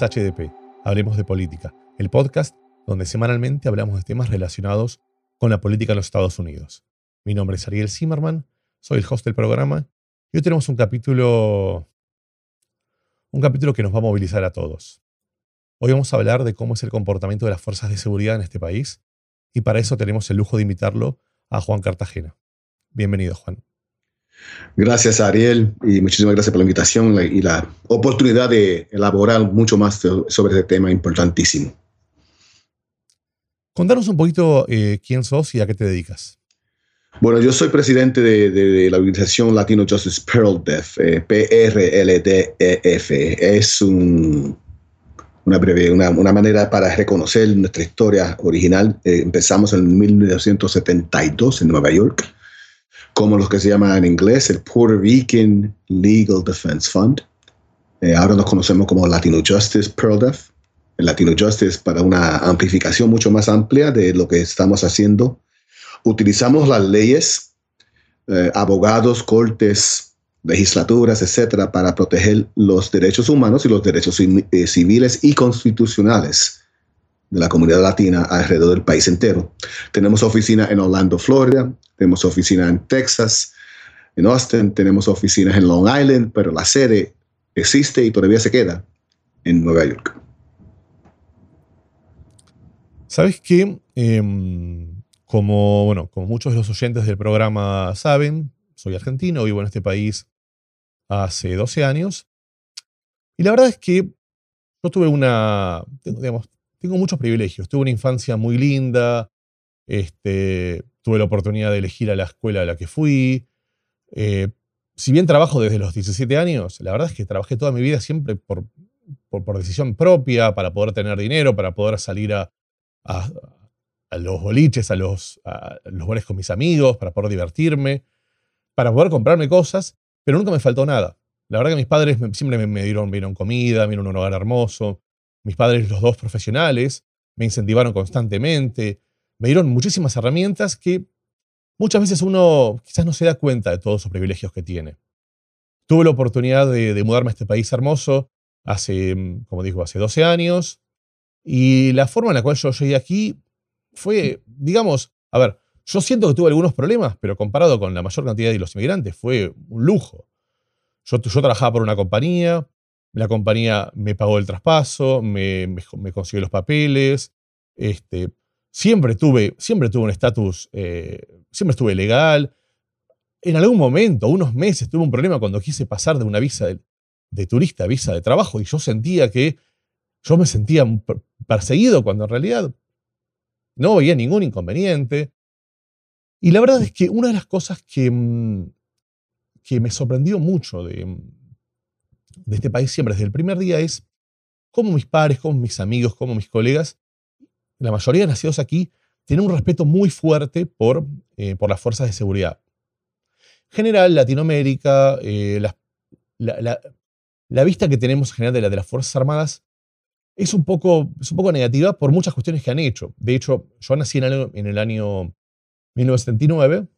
HDP, Hablemos de Política, el podcast donde semanalmente hablamos de temas relacionados con la política en los Estados Unidos. Mi nombre es Ariel Zimmerman, soy el host del programa y hoy tenemos un capítulo un capítulo que nos va a movilizar a todos. Hoy vamos a hablar de cómo es el comportamiento de las fuerzas de seguridad en este país y para eso tenemos el lujo de invitarlo a Juan Cartagena. Bienvenido, Juan. Gracias, Ariel, y muchísimas gracias por la invitación y la oportunidad de elaborar mucho más sobre este tema importantísimo. Contanos un poquito eh, quién sos y a qué te dedicas. Bueno, yo soy presidente de, la organización Latino Justice Pearl Def, eh, PRLDEF. Es una, breve, una, manera para reconocer nuestra historia original. Eh, empezamos en 1972 en Nueva York como los que se llama en inglés el Puerto Rican Legal Defense Fund. Eh, ahora nos conocemos como Latino Justice PearlDef. El Latino Justice para una amplificación mucho más amplia de lo que estamos haciendo. Utilizamos las leyes, eh, abogados, cortes, legislaturas, etcétera, para proteger los derechos humanos y los derechos eh, civiles y constitucionales de la comunidad latina alrededor del país entero. Tenemos oficina en Orlando, Florida, tenemos oficina en Texas, en Austin, tenemos oficinas en Long Island, pero la sede existe y todavía se queda en Nueva York. ¿Sabes qué? Em, como, bueno, como muchos de los oyentes del programa saben, soy argentino, vivo en este país hace 12 años. Y la verdad es que yo tuve una, digamos, tengo muchos privilegios. Tuve una infancia muy linda, este, tuve la oportunidad de elegir a la escuela a la que fui. Eh, si bien trabajo desde los 17 años, la verdad es que trabajé toda mi vida siempre por, por, decisión propia, para poder tener dinero, para poder salir a, los boliches, a los, a los bares con mis amigos, para poder divertirme, para poder comprarme cosas, pero nunca me faltó nada. La verdad que mis padres siempre me, dieron, me dieron comida, me dieron un hogar hermoso. Mis padres, los dos profesionales, me incentivaron constantemente, me dieron muchísimas herramientas que muchas veces uno quizás no se da cuenta de todos esos privilegios que tiene. Tuve la oportunidad de, mudarme a este país hermoso hace, mm, como digo, hace 12 años, y la forma en la cual yo llegué aquí fue, digamos, a ver, yo siento que tuve algunos problemas, pero comparado con la mayor cantidad de los inmigrantes fue un lujo. Yo, yo trabajaba por una compañía, la compañía me pagó el traspaso, me, me, consiguió los papeles. Este, siempre, tuve, siempre tuve un estatus, eh, siempre estuve legal. En algún momento, unos meses, tuve un problema cuando quise pasar de una visa de, turista a visa de trabajo y yo sentía que yo me sentía perseguido cuando en realidad no veía ningún inconveniente. Y la verdad es que una de las cosas que, mm, que me sorprendió mucho de, de este país siempre desde el primer día es cómo mis padres, como mis amigos, como mis colegas, la mayoría de nacidos aquí, tienen un respeto muy fuerte por, eh, por las fuerzas de seguridad. En general, Latinoamérica, eh, la, vista que tenemos en general de, la, de las Fuerzas Armadas es un, poco, es un poco negativa por muchas cuestiones que han hecho. De hecho, yo nací en el, en el año 1979.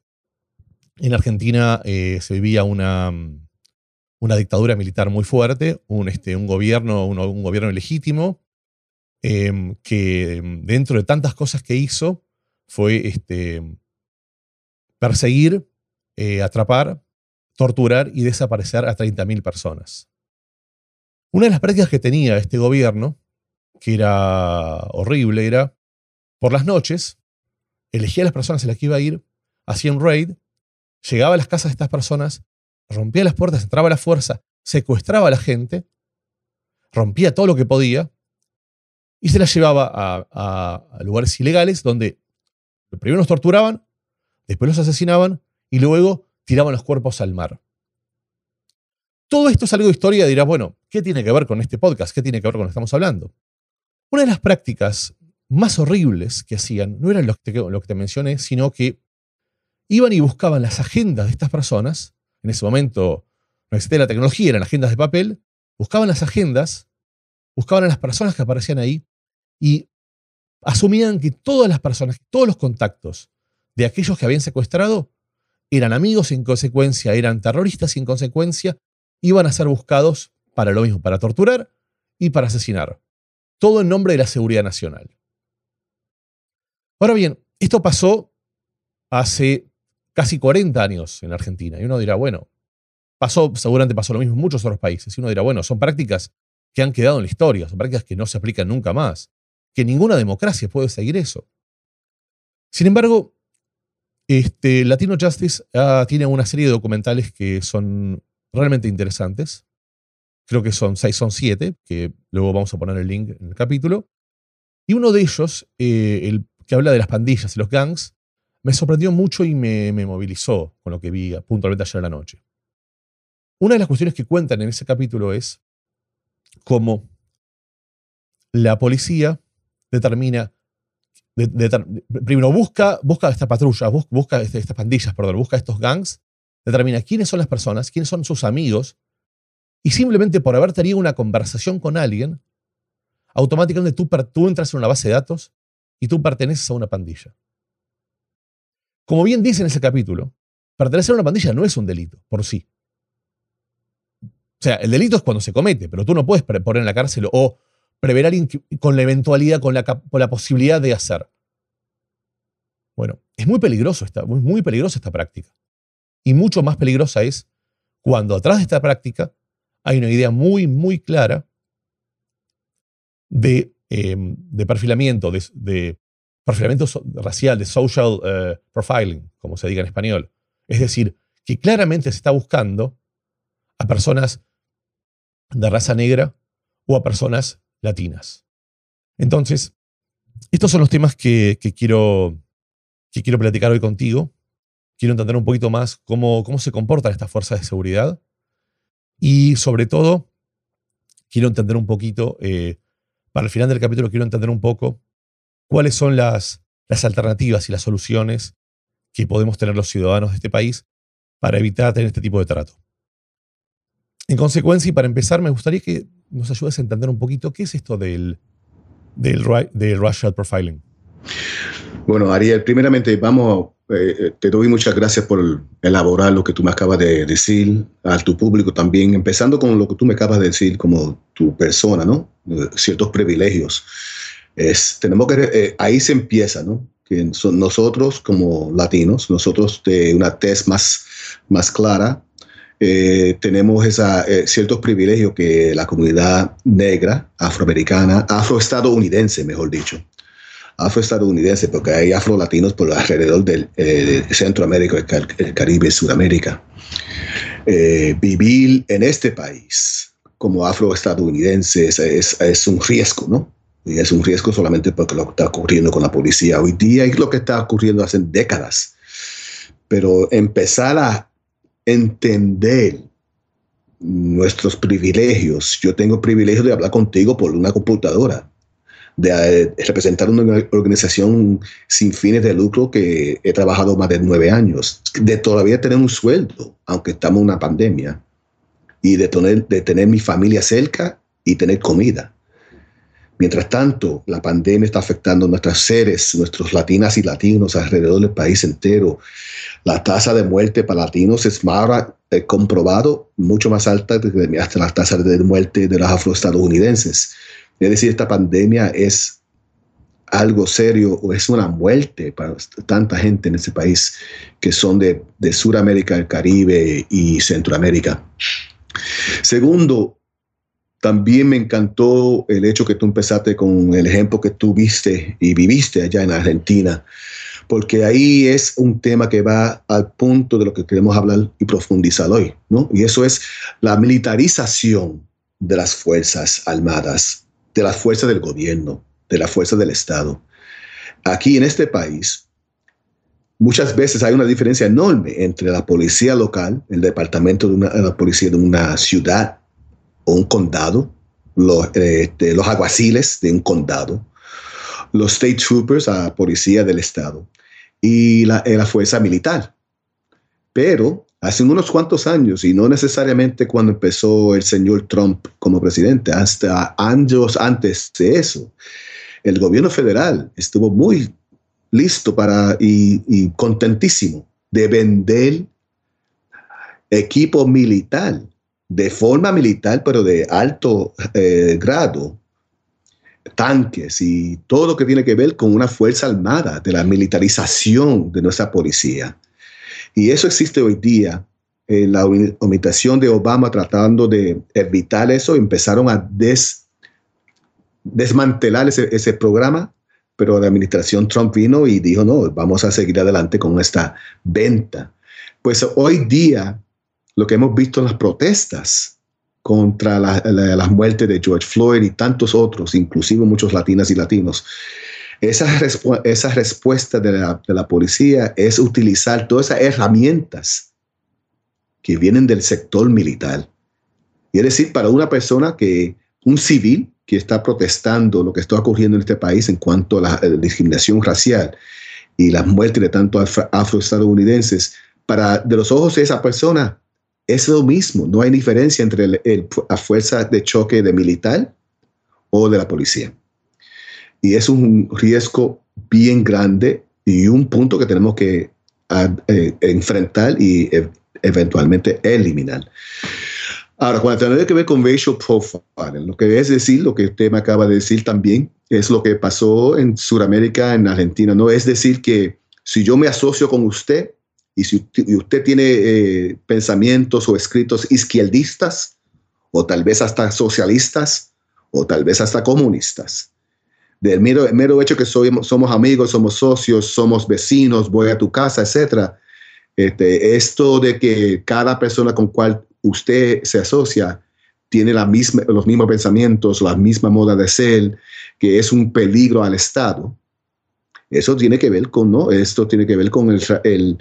En Argentina eh, se vivía una, una dictadura militar muy fuerte, un, este, un gobierno, un, gobierno legítimo, em, que em, dentro de tantas cosas que hizo fue este, perseguir, eh, atrapar, torturar y desaparecer a 30.000 personas. Una de las prácticas que tenía este gobierno, que era horrible, era por las noches, elegía a las personas a las que iba a ir, hacía un raid, llegaba a las casas de estas personas rompía las puertas, entraba a la fuerza, secuestraba a la gente, rompía todo lo que podía y se las llevaba a, lugares ilegales donde primero los torturaban, después los asesinaban y luego tiraban los cuerpos al mar. Todo esto es algo de historia dirás, bueno, ¿qué tiene que ver con este podcast? ¿Qué tiene que ver con lo que estamos hablando? Una de las prácticas más horribles que hacían no eran lo que lo que te mencioné, sino que iban y buscaban las agendas de estas personas en ese momento no existía la tecnología, eran agendas de papel, buscaban las agendas, buscaban a las personas que aparecían ahí y asumían que todas las personas, todos los contactos de aquellos que habían secuestrado eran amigos en consecuencia eran terroristas en consecuencia iban a ser buscados para lo mismo, para torturar y para asesinar. Todo en nombre de la seguridad nacional. Ahora bien, esto pasó hace casi 40 años en Argentina. Y uno dirá, bueno, pasó, seguramente pasó lo mismo en muchos otros países. Y uno dirá, bueno, son prácticas que han quedado en la historia, son prácticas que no se aplican nunca más, que ninguna democracia puede seguir eso. Sin embargo, este, Latino Justice ah, tiene una serie de documentales que son realmente interesantes. Creo que son seis, son siete, que luego vamos a poner el link en el capítulo. Y uno de ellos, eh, el que habla de las pandillas y los gangs, me sorprendió mucho y me, movilizó con lo que vi puntualmente ayer en la noche. Una de las cuestiones que cuentan en ese capítulo es cómo la policía determina, primero busca, busca esta patrulla, busca, este, estas pandillas, perdón, busca estos gangs, determina quiénes son las personas, quiénes son sus amigos, y simplemente por haber tenido una conversación con alguien, automáticamente tú entras en una base de datos y tú perteneces a una pandilla. Como bien dice en ese capítulo, pertenecer a una pandilla no es un delito por sí. O sea, el delito es cuando se comete, pero tú no puedes poner en la cárcel o prever con la eventualidad, con la, posibilidad de hacer. Bueno, es muy peligroso esta, muy peligrosa esta práctica. Y mucho más peligrosa es cuando atrás de esta práctica hay una idea muy, muy clara de, em, perfilamiento, de, perfilamiento racial, de social eh, profiling, como se diga en español. Es decir, que claramente se está buscando a personas de raza negra o a personas latinas. Entonces, estos son los temas que, quiero, que quiero platicar hoy contigo. Quiero entender un poquito más cómo, cómo se comportan estas fuerzas de seguridad y sobre todo, quiero entender un poquito, eh, para el final del capítulo, quiero entender un poco cuáles son las, las alternativas y las soluciones que podemos tener los ciudadanos de este país para evitar tener este tipo de trato. En consecuencia, y para empezar, me gustaría que nos ayudes a entender un poquito qué es esto del, del, del racial profiling. Bueno, Ariel, primeramente vamos, eh, te doy muchas gracias por elaborar lo que tú me acabas de decir a tu público también, empezando con lo que tú me acabas de decir como tu persona, ¿no? Ciertos privilegios. Es, tenemos que, eh, ahí se empieza, ¿no? Que son nosotros como latinos, nosotros de una tez más, más clara, eh, tenemos esa, eh, ciertos privilegios que la comunidad negra, afroamericana, afroestadounidense, mejor dicho, afroestadounidense, porque hay afrolatinos por alrededor del Centroamérica, el, Caribe, Sudamérica. vivir en este país como afroestadounidense es, es, es un riesgo, ¿no? Y es un riesgo solamente porque lo que está ocurriendo con la policía hoy día y lo que está ocurriendo hace décadas. Pero empezar a entender nuestros privilegios. Yo tengo el privilegio de hablar contigo por una computadora, de eh, representar una organización sin fines de lucro que he trabajado más de nueve años, de todavía tener un sueldo, aunque estamos en una pandemia, y de tener, de tener mi familia cerca y tener comida. Mientras tanto, la pandemia está afectando a nuestros seres, nuestros latinas y latinos alrededor del país entero. La tasa de muerte para latinos es más eh, comprobado, mucho más alta que hasta la tasa de muerte de los afroestadounidenses. Es decir, esta pandemia es algo serio o es una muerte para tanta gente en ese país que son de, de Sudamérica, el Caribe y Centroamérica. Segundo, también me encantó el hecho que tú empezaste con el ejemplo que tú viste y viviste allá en Argentina, porque ahí es un tema que va al punto de lo que queremos hablar y profundizar hoy, ¿no? Y eso es la militarización de las Fuerzas Armadas, de las fuerzas del gobierno, de las fuerzas del Estado. Aquí en este país, muchas veces hay una diferencia enorme entre la policía local, el departamento de la policía de una ciudad un condado, los, este, aguaciles de un condado, los state troopers, a policía del estado, y la, la fuerza militar. Pero hace unos cuantos años, y no necesariamente cuando empezó el señor Trump como presidente, hasta años antes de eso, el gobierno federal estuvo muy listo para y, y contentísimo de vender equipo militar de forma militar, pero de alto eh, grado, tanques y todo lo que tiene que ver con una fuerza armada, de la militarización de nuestra policía. Y eso existe hoy día. En la omitación de Obama tratando de evitar eso, empezaron a desmantelar ese, ese programa, pero la administración Trump vino y dijo, no, vamos a seguir adelante con esta venta. Pues hoy día, lo que hemos visto en las protestas, contra las muertes de George Floyd y tantos otros, inclusive muchos latinas y latinos. Esa, esa respuesta de la, la, policía es utilizar todas esas herramientas que vienen del sector militar. Y es decir, para una persona que, un civil que está protestando lo que está ocurriendo en este país en cuanto a la, discriminación racial y las muertes de tantos afroestadounidenses, para de los ojos de esa persona, es lo mismo, no hay diferencia entre la fuerza de choque de militar o de la policía. Y es un riesgo bien grande y un punto que tenemos que eh, enfrentar y e, eventualmente eliminar. Ahora, cuando tiene que ver con racial profiling, lo que es decir, lo que usted me acaba de decir también, es lo que pasó en Sudamérica, en Argentina. No es decir que si yo me asocio con usted, y si usted, tiene eh, pensamientos o escritos izquierdistas, o tal vez hasta socialistas, o tal vez hasta comunistas, del mero, mero hecho que somos amigos, somos socios, somos vecinos, voy a tu casa, etc. Este, esto de que cada persona con cual usted se asocia tiene los mismos pensamientos, la misma moda de ser, que es un peligro al Estado. Eso tiene que ver con, ¿no? Esto tiene que ver con el,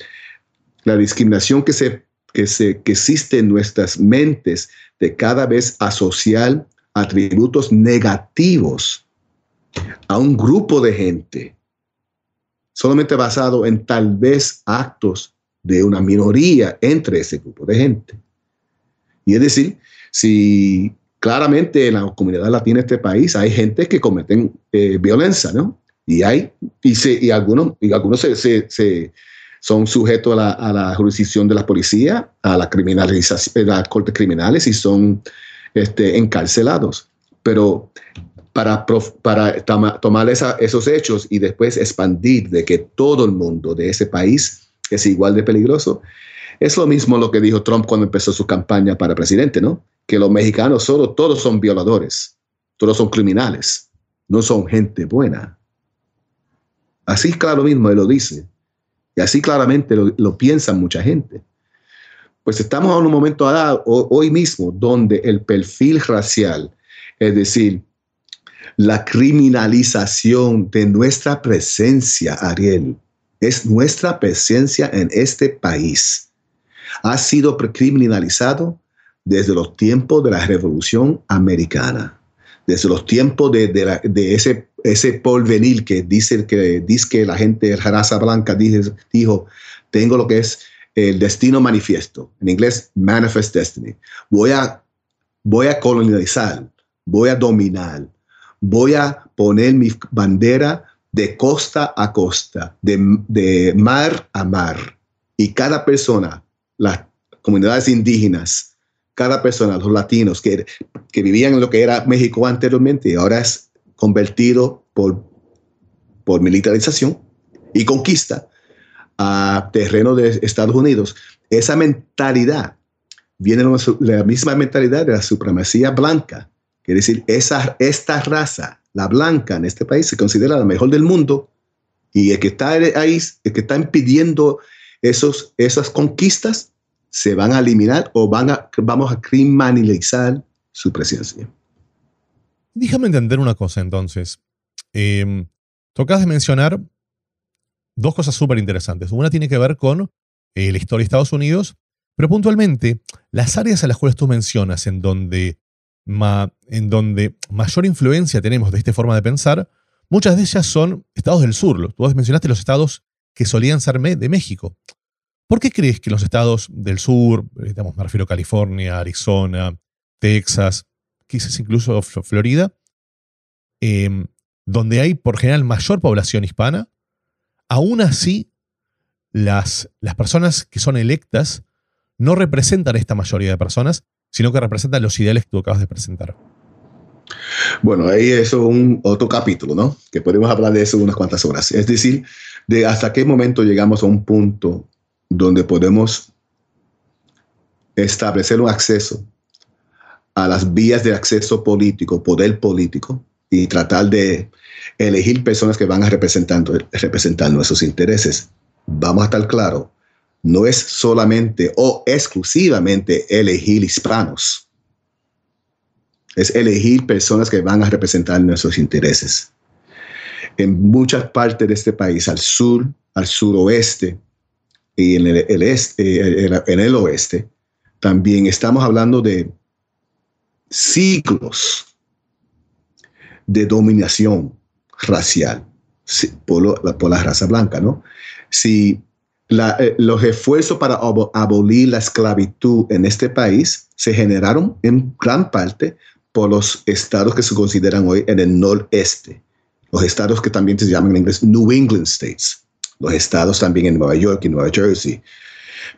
la discriminación que, se, que, se, que existe en nuestras mentes de cada vez asociar atributos negativos a un grupo de gente, solamente basado en tal vez actos de una minoría entre ese grupo de gente. Y es decir, si claramente en la comunidad latina de este país hay gente que cometen eh, violencia, ¿no? Y hay, y, y algunos, y algunos se, se son sujetos a la, jurisdicción de la policía, a la criminalización, las cortes criminales y son este, encarcelados. Pero para, para tomar esos hechos y después expandir de que todo el mundo de ese país es igual de peligroso, es lo mismo lo que dijo Trump cuando empezó su campaña para presidente, ¿no? Que los mexicanos solo, todos son violadores, todos son criminales, no son gente buena. Así claro mismo él lo dice. Y así claramente lo, piensa mucha gente. Pues estamos en un momento dado, hoy mismo, donde el perfil racial, es decir, la criminalización de nuestra presencia, Ariel, es nuestra presencia en este país. Ha sido criminalizado desde los tiempos de la Revolución Americana, desde los tiempos de, de ese ese porvenir que dice que, dice que la gente de raza blanca dijo, dijo, tengo lo que es el destino manifiesto, en inglés manifest destiny. Voy a, voy a colonizar, voy a dominar, voy a poner mi bandera de costa a costa, de, de mar a mar. Y cada persona, las comunidades indígenas, cada persona, los latinos que, que vivían en lo que era México anteriormente, ahora es convertido por, por militarización y conquista a terreno de Estados Unidos, esa mentalidad viene de la misma mentalidad de la supremacía blanca. Quiere decir, esa, esta raza, la blanca en este país, se considera la mejor del mundo y el que está ahí, el que está impidiendo esos, esas conquistas, se van a eliminar o van a, vamos a criminalizar su presencia. Déjame entender una cosa entonces. Eh, tocas de mencionar dos cosas súper interesantes. Una tiene que ver con eh, la historia de Estados Unidos, pero puntualmente las áreas a las cuales tú mencionas en donde, en donde mayor influencia tenemos de esta forma de pensar, muchas de ellas son estados del sur. Tú mencionaste los estados que solían ser de México. ¿Por qué crees que los estados del sur, eh, me refiero a California, Arizona, Texas, quizás incluso Florida, em, donde hay por general mayor población hispana, aún así las, las personas que son electas no representan esta mayoría de personas, sino que representan los ideales que tú acabas de presentar. Bueno, ahí es un otro capítulo, ¿no? Que podemos hablar de eso unas cuantas horas. Es decir, de hasta qué momento llegamos a un punto donde podemos establecer un acceso a las vías de acceso político, poder político, y tratar de elegir personas que van a representar, representar nuestros intereses. Vamos a estar claros, no es solamente o exclusivamente elegir hispanos, es elegir personas que van a representar nuestros intereses. En muchas partes de este país, al sur, al suroeste y en el, este, en el oeste, también estamos hablando de siglos de dominación racial por, la raza blanca, ¿no? Si eh, los esfuerzos para abolir la esclavitud en este país se generaron en gran parte por los estados que se consideran hoy en el noreste, los estados que también se llaman en inglés New England States, los estados también en Nueva York y Nueva Jersey,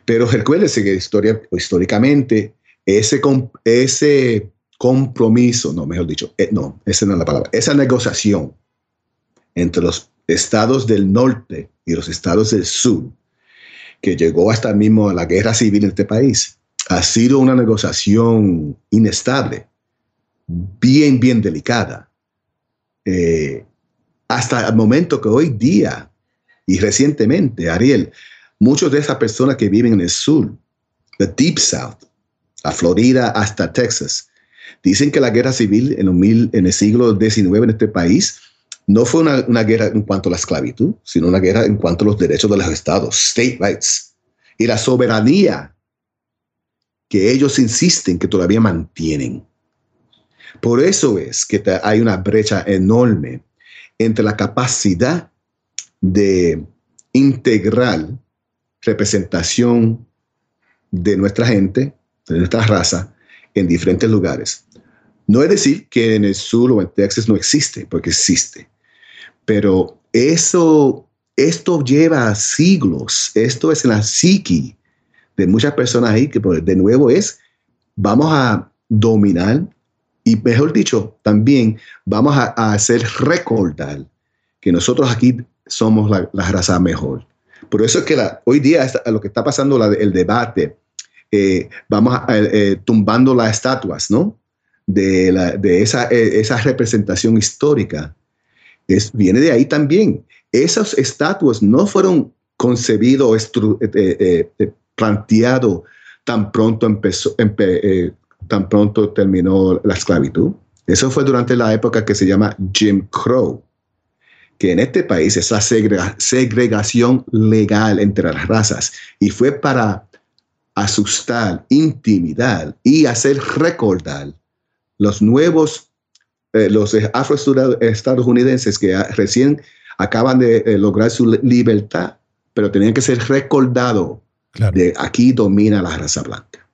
pero recuérdese que historia, históricamente ese compromiso, no, mejor dicho, eh, no, esa no es la palabra, esa negociación entre los estados del norte y los estados del sur, que llegó hasta mismo a la guerra civil en este país, ha sido una negociación inestable, bien, bien delicada. Eh, hasta el momento que hoy día y recientemente, Ariel, Muchas de esas personas que viven en el sur, the Deep South, a Florida hasta Texas, dicen que la guerra civil en, el siglo XIX en este país no fue una, guerra en cuanto a la esclavitud, sino una guerra en cuanto a los derechos de los estados, state rights, y la soberanía que ellos insisten que todavía mantienen. Por eso es que hay una brecha enorme entre la capacidad de integral representación de nuestra gente, de nuestra raza, en diferentes lugares. No es decir que en el sur o en Texas no existe, porque existe. Pero eso, esto lleva siglos. Esto es en la psiqui de muchas personas ahí que, pues, de nuevo, es, vamos a dominar y, mejor dicho, también vamos a, hacer recordar que nosotros aquí somos la, la raza mejor. Por eso es que hoy día lo que está pasando, el debate, eh, vamos eh, eh, tumbando las estatuas, ¿no? De, esa, esa, representación histórica. Es, viene de ahí también. Esas estatuas no fueron concebidos o planteados tan pronto empezó, tan pronto terminó la esclavitud. Eso fue durante la época que se llama Jim Crow que en este país es la segregación legal entre las razas y fue para asustar, intimidar y hacer recordar los nuevos, eh, los afroestadounidenses que recién acaban de eh, lograr su libertad, pero tenían que ser recordados de aquí domina la raza blanca.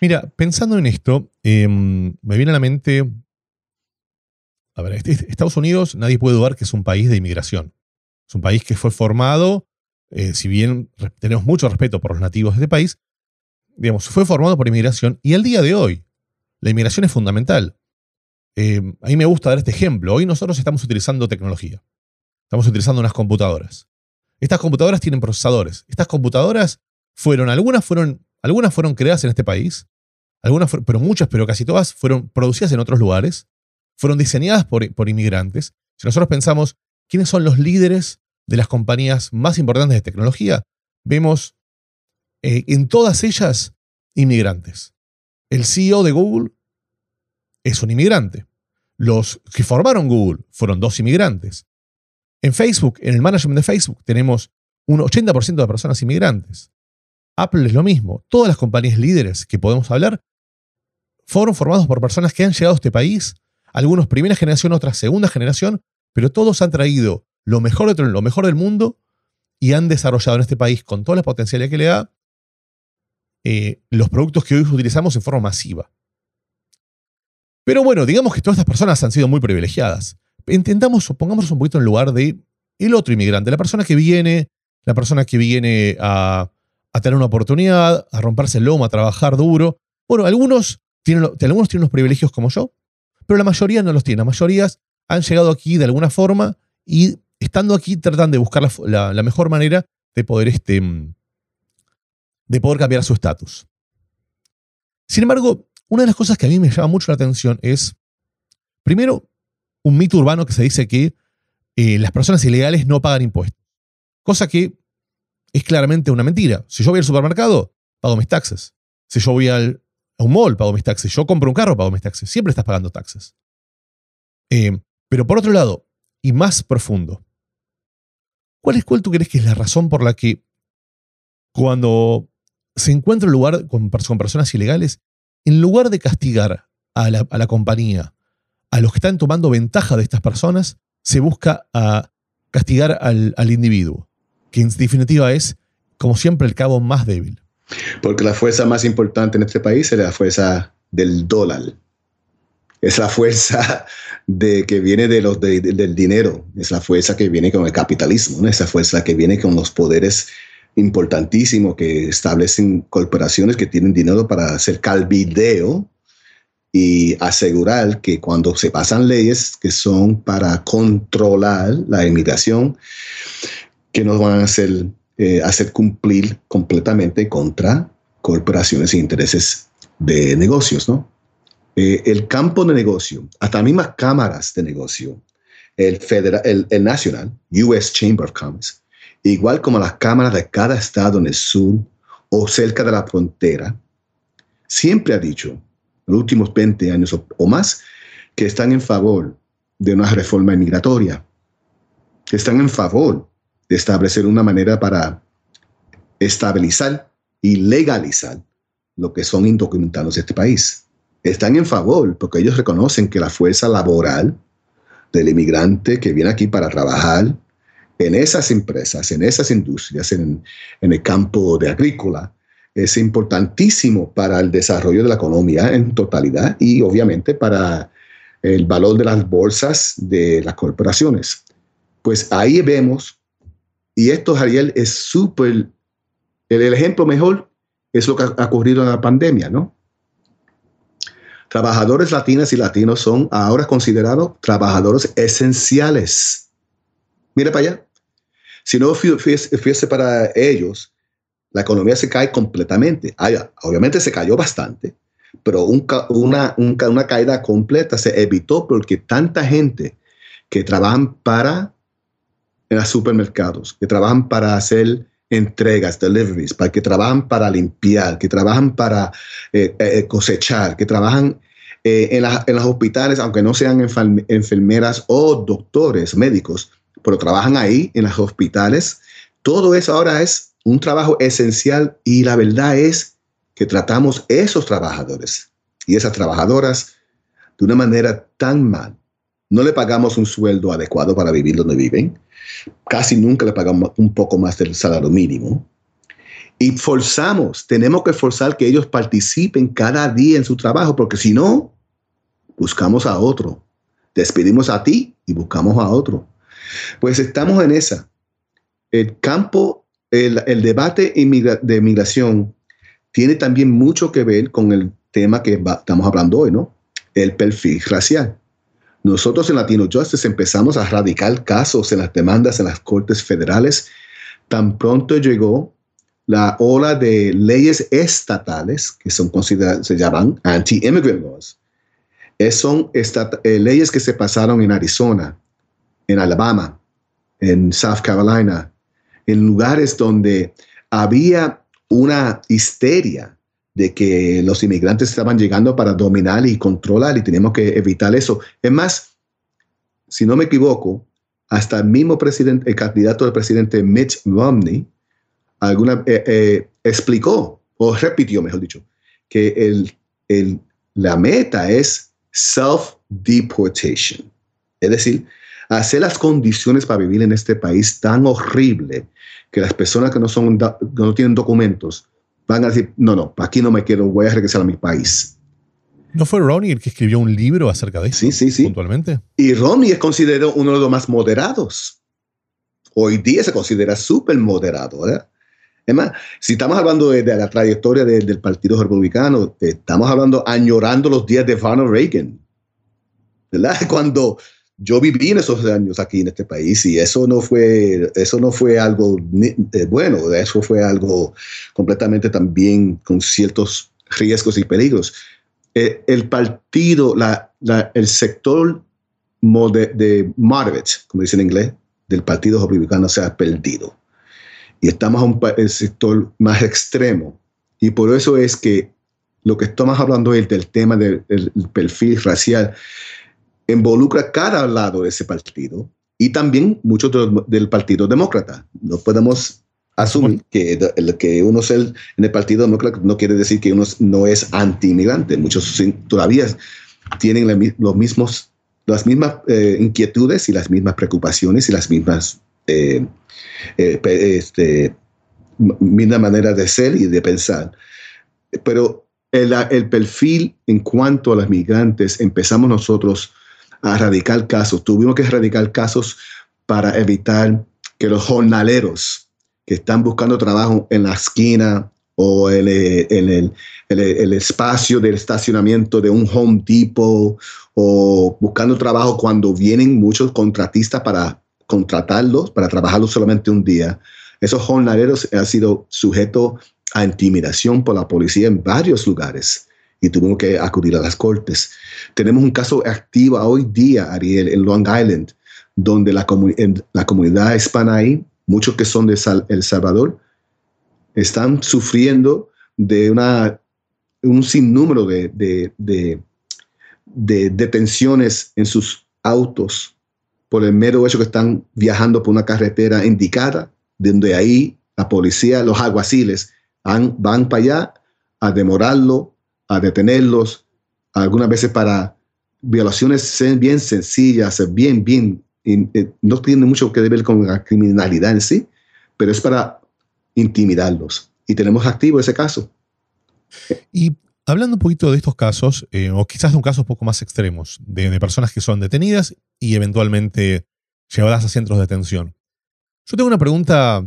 Mira, pensando en esto, em, me viene a la mente a ver, este, este, Estados Unidos, nadie puede dudar que es un país de inmigración. Es un país que fue formado, eh, si bien tenemos mucho respeto por los nativos de este país, digamos, fue formado por inmigración y al día de hoy, la inmigración es fundamental. Eh, a mí me gusta dar este ejemplo. Hoy nosotros estamos utilizando tecnología. Estamos utilizando unas computadoras. Estas computadoras tienen procesadores. Estas computadoras fueron, algunas fueron, algunas fueron creadas en este país, algunas, pero muchas, pero casi todas fueron producidas en otros lugares fueron diseñadas por, inmigrantes. Si nosotros pensamos quiénes son los líderes de las compañías más importantes de tecnología, vemos eh, en todas ellas inmigrantes. El CEO de Google es un inmigrante. Los que formaron Google fueron dos inmigrantes. En Facebook, en el management de Facebook, tenemos un 80% de personas inmigrantes. Apple es lo mismo. Todas las compañías líderes que podemos hablar fueron formados por personas que han llegado a este país algunos primera generación, otras segunda generación, pero todos han traído lo mejor, de, lo mejor del mundo y han desarrollado en este país, con toda la potencialidad que le da, eh, los productos que hoy utilizamos en forma masiva. Pero bueno, digamos que todas estas personas han sido muy privilegiadas. Intentamos, pongamos un poquito en lugar de el otro inmigrante, la persona que viene, la persona que viene a, tener una oportunidad, a romperse el lomo, a trabajar duro, Bueno, algunos tienen, algunos tienen los privilegios como yo, pero la mayoría no los tiene. La mayoría han llegado aquí de alguna forma y estando aquí tratan de buscar la, mejor manera de poder, este, de poder cambiar su estatus. Sin embargo, una de las cosas que a mí me llama mucho la atención es, primero, un mito urbano que se dice que eh, las personas ilegales no pagan impuestos. Cosa que es claramente una mentira. Si yo voy al supermercado, pago mis taxes. Si yo voy al, a un mall, pago mis taxes. Yo compro un carro, pago mis taxes. Siempre estás pagando taxes. Eh, pero por otro lado, y más profundo, ¿cuál es cuál tú crees que es la razón por la que cuando se encuentra un lugar con, personas ilegales, en lugar de castigar a la, compañía, a los que están tomando ventaja de estas personas, se busca a castigar al, al individuo, que en definitiva es, como siempre, el cabo más débil. Porque la fuerza más importante en este país es la fuerza del dólar. Es la fuerza de, que viene de los, del dinero. Es la fuerza que viene con el capitalismo. ¿no? Esa fuerza que viene con los poderes importantísimos que establecen corporaciones que tienen dinero para hacer calvideo y asegurar que cuando se pasan leyes que son para controlar la inmigración, que no van a hacer eh, hacer cumplir completamente contra corporaciones e intereses de negocios, ¿no? Eh, el campo de negocio, hasta mismas cámaras de negocio, el, federal, el, nacional, US Chamber of Commerce, igual como las cámaras de cada estado en el sur o cerca de la frontera, siempre ha dicho, en los últimos 20 años o, o más, que están en favor de una reforma inmigratoria, que están en favor de establecer una manera para estabilizar y legalizar lo que son indocumentados de este país. Están en favor porque ellos reconocen que la fuerza laboral del inmigrante que viene aquí para trabajar en esas empresas, en esas industrias, en, el campo de agrícola, es importantísimo para el desarrollo de la economía en totalidad y obviamente para el valor de las bolsas de las corporaciones. Pues ahí vemos y esto, Ariel, es súper, el, ejemplo mejor es lo que ha, ocurrido en la pandemia, ¿no? Trabajadores latinas y latinos son ahora considerados trabajadores esenciales. Mire para allá. Si no fuese para ellos, la economía se cae completamente. obviamente se cayó bastante, pero una, caída completa se evitó porque tanta gente que trabajan para en los supermercados, que trabajan para hacer entregas, deliveries, para que trabajan para limpiar, que trabajan para eh, eh, cosechar, que trabajan eh, en, en, los hospitales, aunque no sean enfermeras o doctores, médicos, pero trabajan ahí en los hospitales. Todo eso ahora es un trabajo esencial y la verdad es que tratamos esos trabajadores y esas trabajadoras de una manera tan mal. No le pagamos un sueldo adecuado para vivir donde viven casi nunca le pagamos un poco más del salario mínimo. Y forzamos, tenemos que forzar que ellos participen cada día en su trabajo, porque si no, buscamos a otro. Despedimos a ti y buscamos a otro. Pues estamos en esa. El campo, el, debate de migración tiene también mucho que ver con el tema que estamos hablando hoy, ¿no? El perfil racial. Nosotros en Latino Justice empezamos a radicar casos en las demandas en las cortes federales. Tan pronto llegó la ola de leyes estatales, que son consideradas, se llaman anti-immigrant laws. Es, son eh, leyes que se pasaron en Arizona, en Alabama, en South Carolina, en lugares donde había una histeria de que los inmigrantes estaban llegando para dominar y controlar y tenemos que evitar eso. Es más, si no me equivoco, hasta el mismo presidente, el candidato del presidente Mitch Romney, eh, eh, explicó, o repitió, mejor dicho, que el, la meta es self-deportation. Es decir, hacer las condiciones para vivir en este país tan horrible que las personas que no, son, que no tienen documentos van a decir, no, no, aquí no me quiero, voy a regresar a mi país. ¿No fue Ronnie el que escribió un libro acerca de eso? Sí, sí, sí. Puntualmente. Y Ronnie es considerado uno de los más moderados. Hoy día se considera súper moderado, ¿verdad? Es más, si estamos hablando de, la trayectoria del Partido Republicano, estamos hablando añorando los días de Ronald Reagan, ¿verdad? Cuando yo viví en esos años aquí en este país y eso no fue, eso no fue algo eh, bueno, eso fue algo completamente también con ciertos riesgos y peligros. Eh, el partido, la, el sector de, de moderate, como dicen en inglés, del Partido Republicano se ha perdido. Y estamos a un sector más extremo. Y por eso es que lo que estamos hablando es del tema del perfil racial involucra cada lado de ese partido y también muchos del Partido Demócrata. No podemos asumir que el que uno es en el Partido Demócrata no quiere decir que uno no es anti-inmigrante. Muchos todavía tienen los mismos, las mismas eh, inquietudes y las mismas preocupaciones y las mismas eh, eh, este, misma manera de ser y de pensar. Pero el, el perfil en cuanto a los migrantes empezamos nosotros a erradicar casos. Tuvimos que erradicar casos para evitar que los jornaleros que están buscando trabajo en la esquina o en el, el, espacio del estacionamiento de un Home Depot o buscando trabajo cuando vienen muchos contratistas para contratarlos, para trabajarlos solamente un día. Esos jornaleros han sido sujetos a intimidación por la policía en varios lugares y tuvimos que acudir a las cortes. Tenemos un caso activo hoy día, Ariel, en Long Island, donde la, la comunidad hispana ahí, muchos que son de El Salvador, están sufriendo de una, un sinnúmero de, de, de, de detenciones en sus autos por el mero hecho que están viajando por una carretera indicada, donde ahí la policía, los alguaciles, van, van para allá a demorarlo, detenerlos, algunas veces para violaciones bien sencillas, bien, bien, eh, no tiene mucho que ver con la criminalidad en sí, pero es para intimidarlos. Y tenemos activo ese caso. Y hablando un poquito de estos casos, eh, o quizás de un caso un poco más extremos, de, personas que son detenidas y eventualmente llevadas a centros de detención. Yo tengo una pregunta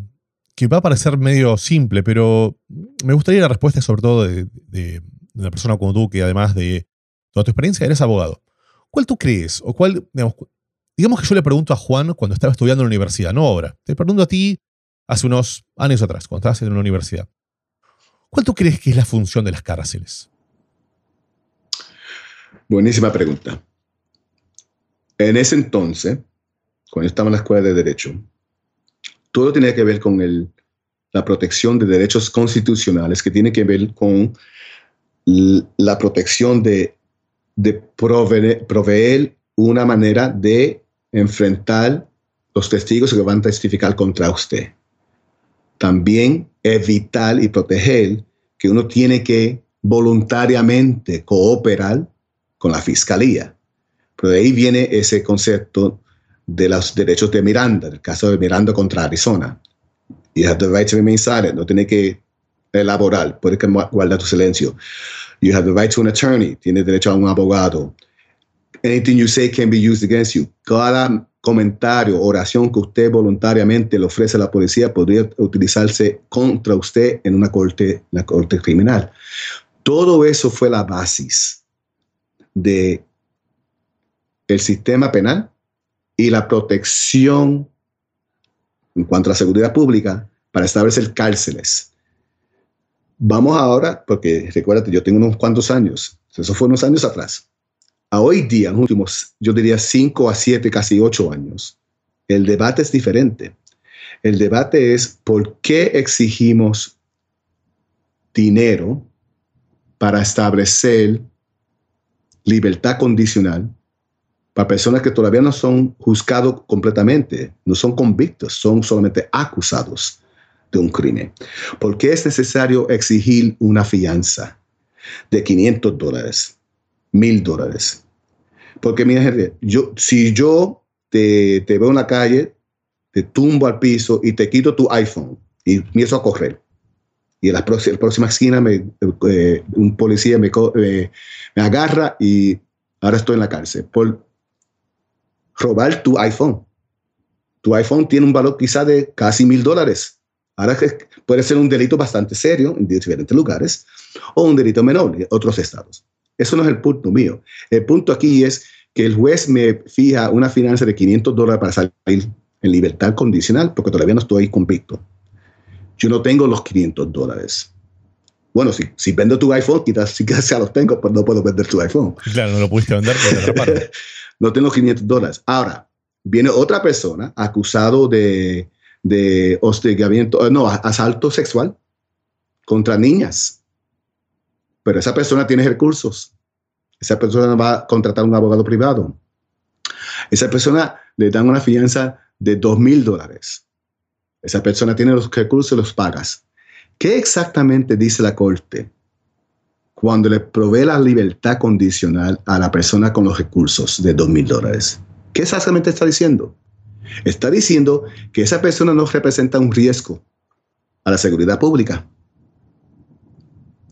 que va a parecer medio simple, pero me gustaría la respuesta sobre todo de, una persona como tú, que además de toda tu experiencia, eres abogado. ¿Cuál tú crees? O cuál, digamos, que yo le pregunto a Juan cuando estaba estudiando en la universidad, no ahora. Te pregunto a ti hace unos años atrás, cuando estabas en la universidad. ¿Cuál tú crees que es la función de las cárceles? Buenísima pregunta. En ese entonces, cuando estaba en la escuela de Derecho, todo tenía que ver con el, la protección de derechos constitucionales, que tiene que ver con la protección de, proveer, una manera de enfrentar los testigos que van a testificar contra usted. También evitar y proteger que uno tiene que voluntariamente cooperar con la fiscalía. Pero de ahí viene ese concepto de los derechos de Miranda, el caso de Miranda contra Arizona. You have the right to remain silent, no tiene que elaborar, puedes guardar tu silencio. You have the right to an attorney, tienes derecho a un abogado. Anything you say can be used against you. Cada comentario, oración que usted voluntariamente le ofrece a la policía podría utilizarse contra usted en una corte, la corte criminal. Todo eso fue la base de el sistema penal y la protección en cuanto a la seguridad pública para establecer cárceles. Vamos ahora, porque recuérdate, yo tengo unos cuantos años, eso fue unos años atrás. A hoy día, en los últimos, yo diría cinco a siete, casi ocho años, el debate es diferente. El debate es por qué exigimos dinero para establecer libertad condicional para personas que todavía no son juzgados completamente, no son convictos, son solamente acusados de un crimen. ¿Por qué es necesario exigir una fianza de 500 dólares, 1000 dólares? Porque mira, yo, si yo te, veo en la calle, te tumbo al piso y te quito tu iPhone y empiezo a correr. Y en la próxima, esquina eh, un policía me, eh, me agarra y ahora estoy en la cárcel por robar tu iPhone. Tu iPhone tiene un valor quizá de casi mil dólares Ahora puede ser un delito bastante serio en diferentes lugares o un delito menor en otros estados. Eso no es el punto mío. El punto aquí es que el juez me fija una fianza de 500 dólares para salir en libertad condicional porque todavía no estoy convicto. Yo no tengo los 500 dólares. Bueno, si, si vendo tu iPhone, quizás que ya los tengo, pero no puedo vender tu iPhone. Claro, no lo pudiste vender por No tengo 500 dólares. Ahora, viene otra persona acusado de, de hostigamiento, eh, no, asalto sexual contra niñas. Pero esa persona tiene recursos. Esa persona va a contratar un abogado privado. Esa persona le dan una fianza de dos mil dólares. Esa persona tiene los recursos, los pagas. ¿Qué exactamente dice la Corte cuando le provee la libertad condicional a la persona con los recursos de dos mil dólares? ¿Qué exactamente está diciendo? Está diciendo que esa persona no representa un riesgo a la seguridad pública.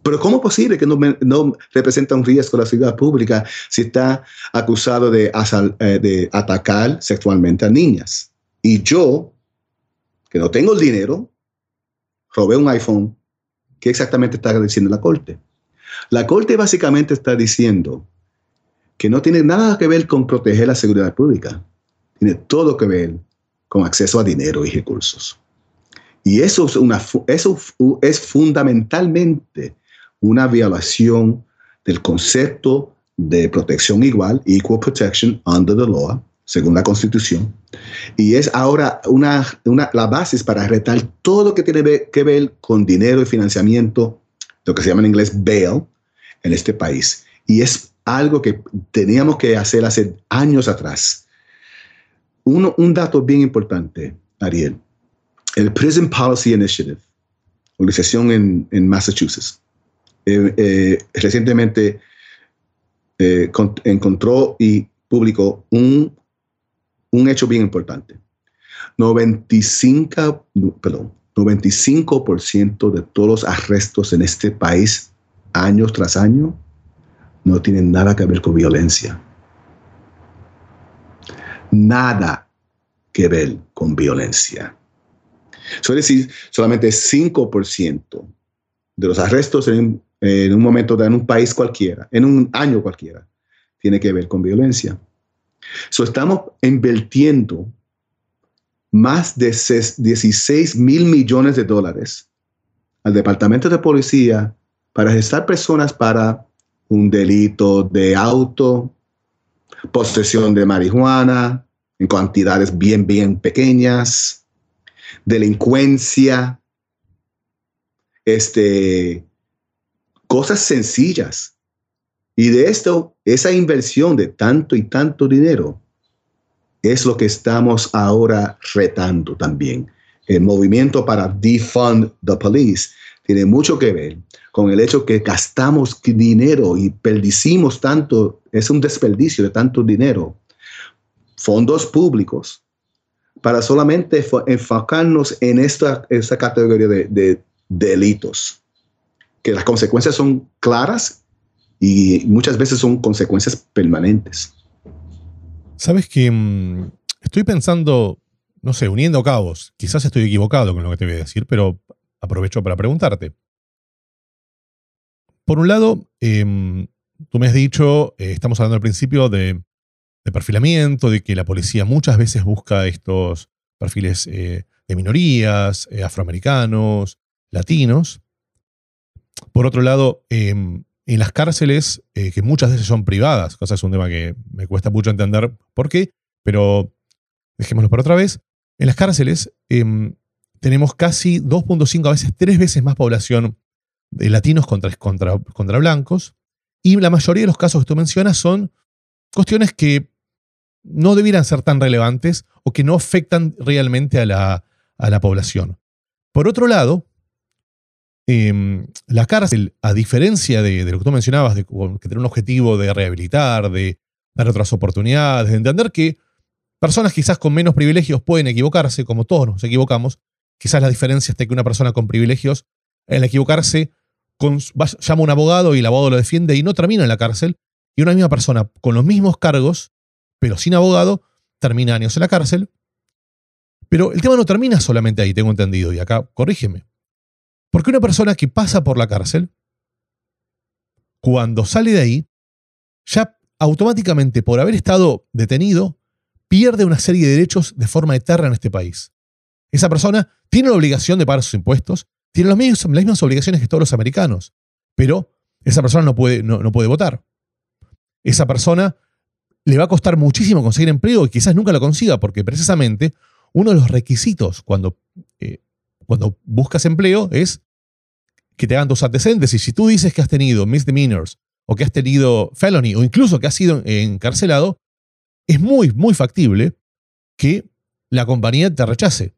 Pero ¿cómo es posible que no, representa un riesgo a la seguridad pública si está acusado de, eh, de atacar sexualmente a niñas? Y yo, que no tengo el dinero, robé un iPhone. ¿Qué exactamente está diciendo la Corte? La Corte básicamente está diciendo que no tiene nada que ver con proteger la seguridad pública, tiene todo que ver con acceso a dinero y recursos. Y eso es, una, eso es fundamentalmente una violación del concepto de protección igual, equal protection under the law, según la Constitución. Y es ahora una, una, la base para retar todo lo que tiene que ver con dinero y financiamiento, lo que se llama en inglés bail, en este país. Y es algo que teníamos que hacer hace años atrás. Uno, un dato bien importante, Ariel. El Prison Policy Initiative, organización en, Massachusetts, eh, eh, recientemente eh, encontró y publicó un, un hecho bien importante. 95, perdón, 95% de todos los arrestos en este país, año tras año, no tienen nada que ver con violencia. Nada que ver con violencia. Es decir, solamente 5% de los arrestos en, un momento, en un país cualquiera, en un año cualquiera, tiene que ver con violencia. So, estamos invirtiendo más de 16 mil millones de dólares al Departamento de Policía para arrestar personas para un delito de auto, posesión de marihuana en cantidades bien, bien pequeñas, delincuencia, este, cosas sencillas. Y de esto, esa inversión de tanto y tanto dinero es lo que estamos ahora retando también. El movimiento para defund the police tiene mucho que ver con el hecho que gastamos dinero y perdicimos tanto, es un desperdicio de tanto dinero, fondos públicos, para solamente enfocarnos en esta, esta categoría de delitos que las consecuencias son claras y muchas veces son consecuencias permanentes. Sabes que mm, estoy pensando, no sé, uniendo cabos. Quizás estoy equivocado con lo que te voy a decir, pero aprovecho para preguntarte. Por un lado, em, tú me has dicho, eh, estamos hablando al principio de, perfilamiento, de que la policía muchas veces busca estos perfiles eh, de minorías, eh, afroamericanos, latinos. Por otro lado, em, en las cárceles, eh, que muchas veces son privadas, cosa es un tema que me cuesta mucho entender por qué, pero dejémoslo para otra vez. En las cárceles em, tenemos casi 2.5, a veces tres veces más población de latinos contra, contra, contra blancos, y la mayoría de los casos que tú mencionas son cuestiones que no debieran ser tan relevantes o que no afectan realmente a la, a la población. Por otro lado, Em, la cárcel, a diferencia de, lo que tú mencionabas, de que tiene un objetivo de rehabilitar, de dar otras oportunidades, de entender que personas quizás con menos privilegios pueden equivocarse, como todos nos equivocamos, quizás la diferencia es que una persona con privilegios, al equivocarse, llama a un abogado y el abogado lo defiende y no termina en la cárcel, y una misma persona con los mismos cargos, pero sin abogado, termina años en la cárcel. Pero el tema no termina solamente ahí, tengo entendido, y acá corrígeme. Porque una persona que pasa por la cárcel, cuando sale de ahí, ya automáticamente por haber estado detenido, pierde una serie de derechos de forma eterna en este país. Esa persona tiene la obligación de pagar sus impuestos, tiene las mismas obligaciones que todos los americanos, pero esa persona no puede, no, puede votar. Esa persona le va a costar muchísimo conseguir empleo y quizás nunca lo consiga, porque precisamente uno de los requisitos cuando, eh, cuando buscas empleo es que te hagan tus antecedentes. Y si tú dices que has tenido misdemeanors o que has tenido felony o incluso que has sido encarcelado, es muy, muy factible que la compañía te rechace.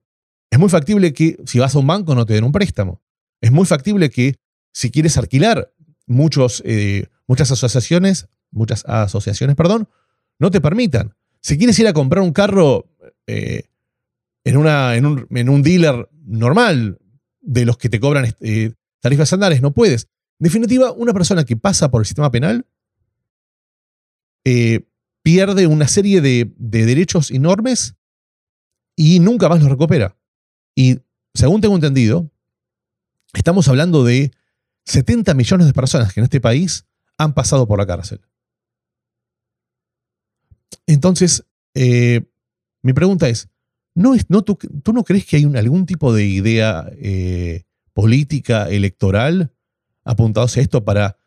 Es muy factible que si vas a un banco no te den un préstamo. Es muy factible que si quieres alquilar muchos, eh, muchas asociaciones, muchas asociaciones, perdón, no te permitan. Si quieres ir a comprar un carro eh, en, una, en, un, en, un, dealer normal, de los que te cobran eh, tarifas estándares, no puedes. En definitiva, una persona que pasa por el sistema penal pierde una serie de, de derechos enormes y nunca más los recupera. Y según tengo entendido, estamos hablando de 70 millones de personas que en este país han pasado por la cárcel. Entonces, eh, mi pregunta es, ¿no es no, tú, no crees que hay algún tipo de idea eh, política, electoral apuntado hacia esto para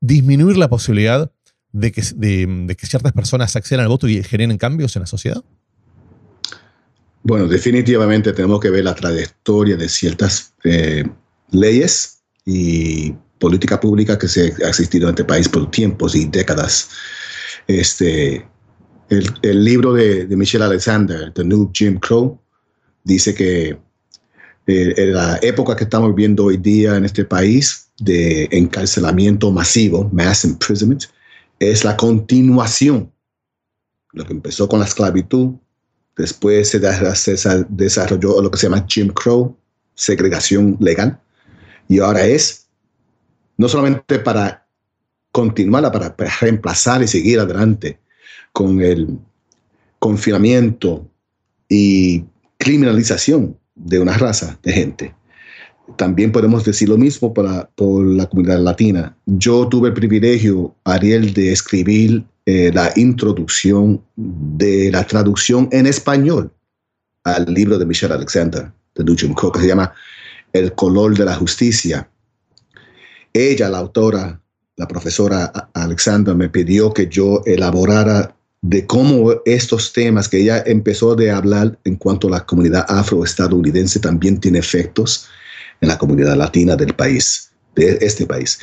disminuir la posibilidad de que, de que ciertas personas accedan al voto y generen cambios en la sociedad? Bueno, definitivamente tenemos que ver la trayectoria de ciertas eh, leyes y política pública que se ha existido en este país por tiempos y décadas. Este, el, libro de, Michelle Alexander, The New Jim Crow, dice que eh, en la época que estamos viviendo hoy día en este país de encarcelamiento masivo, mass imprisonment, es la continuación. Lo que empezó con la esclavitud, después se desarrolló lo que se llama Jim Crow, segregación legal, y ahora es no solamente para continuarla, para, reemplazar y seguir adelante con el confinamiento y criminalización de una raza de gente. También podemos decir lo mismo para, por la comunidad latina. Yo tuve el privilegio, Ariel, de escribir eh, la introducción de la traducción en español al libro de Michelle Alexander, de Jim Crow, que se llama el color de la justicia. Ella, la autora, la profesora Alexandra, me pidió que yo elaborara de cómo estos temas que ella empezó de hablar en cuanto a la comunidad afroestadounidense también tiene efectos en la comunidad latina del país, de este país.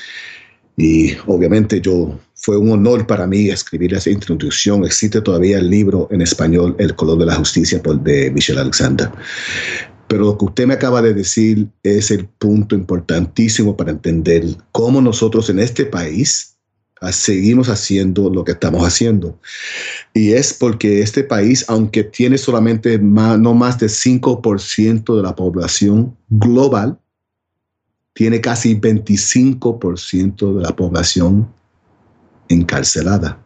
Y obviamente yo fue un honor para mí escribir esa introducción. Existe todavía el libro en español, El color de la justicia, de Michelle Alexander. Pero lo que usted me acaba de decir es el punto importantísimo para entender cómo nosotros en este país seguimos haciendo lo que estamos haciendo. Y es porque este país, aunque tiene solamente no más de 5% de la población global, tiene casi 25% de la población encarcelada.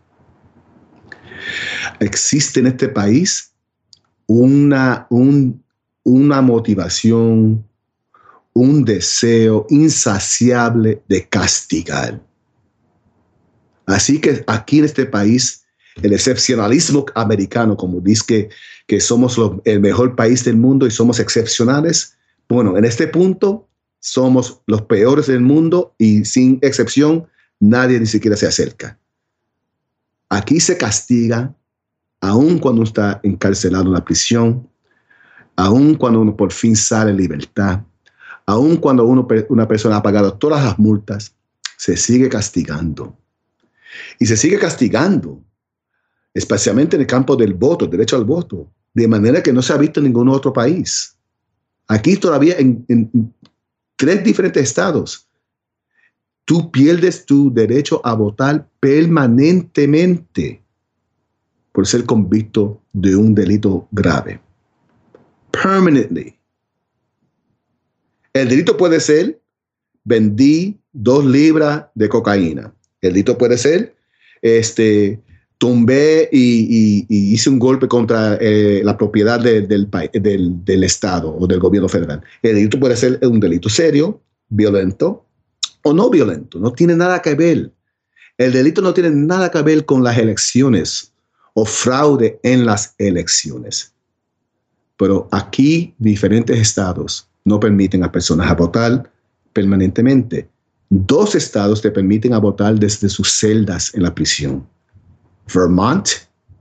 Existe en este país una, un, una motivación, un deseo insaciable de castigar. Así que aquí en este país, el excepcionalismo americano, como dice que, que somos el mejor país del mundo y somos excepcionales, bueno, en este punto somos los peores del mundo y sin excepción nadie ni siquiera se acerca. Aquí se castiga aun cuando está encarcelado en la prisión, aun cuando uno por fin sale en libertad, aun cuando uno, una persona ha pagado todas las multas, se sigue castigando. Y se sigue castigando, especialmente en el campo del voto, derecho al voto, de manera que no se ha visto en ningún otro país. Aquí todavía en, en tres diferentes estados, tú pierdes tu derecho a votar permanentemente por ser convicto de un delito grave permanently. El delito puede ser vendí dos libras de cocaína. El delito puede ser este, tumbé y, hice un golpe contra eh, la propiedad del, del, del, Estado o del gobierno federal. El delito puede ser un delito serio, violento o no violento. No tiene nada que ver. El delito no tiene nada que ver con las elecciones o fraude en las elecciones. Pero aquí diferentes estados no permiten a personas a votar permanentemente. Dos estados te permiten votar desde sus celdas en la prisión. Vermont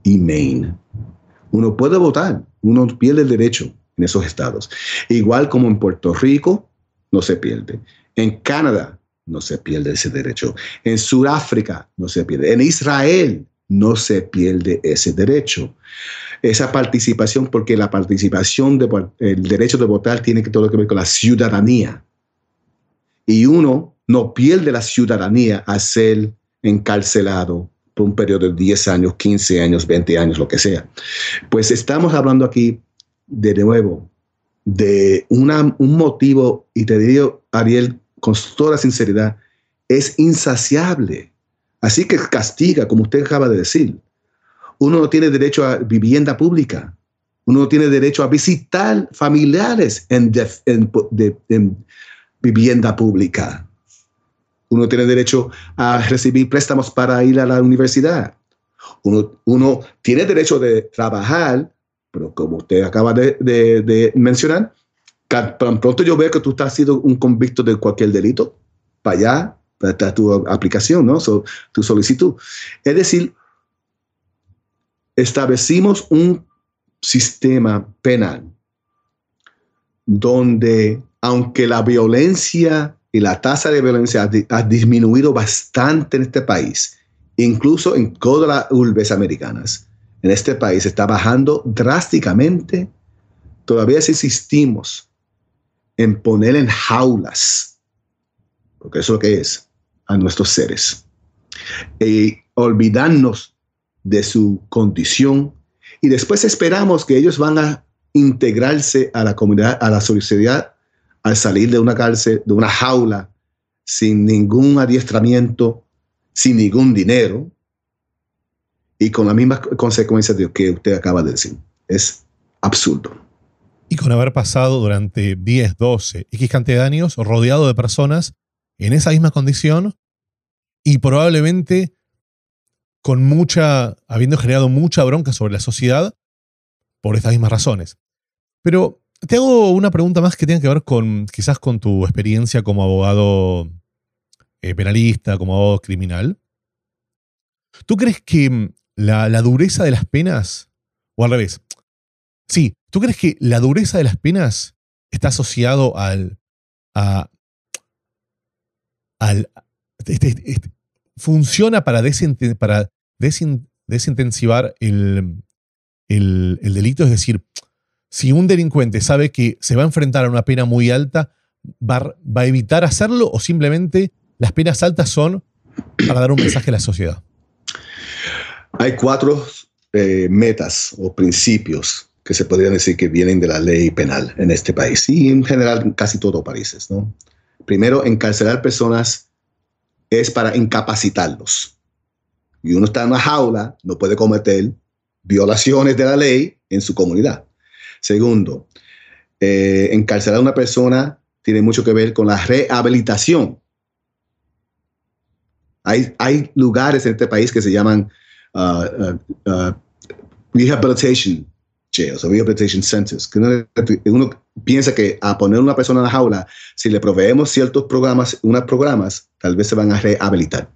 y Maine. Uno puede votar, uno pierde el derecho en esos estados. Igual como en Puerto Rico, no se pierde. En Canadá, no se pierde ese derecho. En Sudáfrica, no se pierde. En Israel, no se pierde ese derecho. Esa participación, porque la participación, de, el derecho de votar tiene todo que ver con la ciudadanía. Y uno no pierde la ciudadanía a ser encarcelado un periodo de 10 años, 15 años, 20 años, lo que sea. Pues estamos hablando aquí de nuevo de un motivo, y te digo, Ariel, con toda sinceridad, es insaciable. Así que castiga, como usted acaba de decir. Uno no tiene derecho a vivienda pública. Uno no tiene derecho a visitar familiares en, en vivienda pública. Uno tiene derecho a recibir préstamos para ir a la universidad. Uno, tiene derecho de trabajar, pero como usted acaba de, mencionar, tan pronto yo veo que tú estás siendo un convicto de cualquier delito, para allá tu aplicación, ¿no? tu solicitud. Es decir, establecimos un sistema penal donde, aunque la violencia y la tasa de violencia ha, disminuido bastante en este país, incluso en todas las urbes americanas. En este país está bajando drásticamente. Todavía insistimos en poner en jaulas, porque eso es lo que es, a nuestros seres. Y olvidarnos de su condición y después esperamos que ellos van a integrarse a la comunidad, a la sociedad al salir de una cárcel, de una jaula, sin ningún adiestramiento, sin ningún dinero y con las mismas consecuencias de lo que usted acaba de decir. Es absurdo. Y con haber pasado durante 10, 12, X cantidad de años rodeado de personas en esa misma condición y probablemente con mucha, habiendo generado mucha bronca sobre la sociedad por estas mismas razones. Pero te hago una pregunta más que tiene que ver con quizás con tu experiencia como abogado eh, penalista, como abogado criminal. ¿Tú crees que mm, la, dureza de las penas, o al revés, sí, ¿tú crees que la dureza de las penas está asociado al, este, este, funciona para, desintensivar el delito? Es decir, si un delincuente sabe que se va a enfrentar a una pena muy alta, va, a evitar hacerlo o simplemente las penas altas son para dar un mensaje a la sociedad? Hay cuatro eh, metas o principios que se podrían decir que vienen de la ley penal en este país y en general en casi todos los países. ¿no? Primero, encarcelar personas es para incapacitarlos. Y uno está en una jaula, no puede cometer violaciones de la ley en su comunidad. Segundo, eh, encarcelar a una persona tiene mucho que ver con la rehabilitación. Hay, lugares en este país que se llaman uh, uh, uh, rehabilitation jails o rehabilitation centers. Que uno, piensa que a poner una persona en la jaula, si le proveemos ciertos programas, unos programas, tal vez se van a rehabilitar.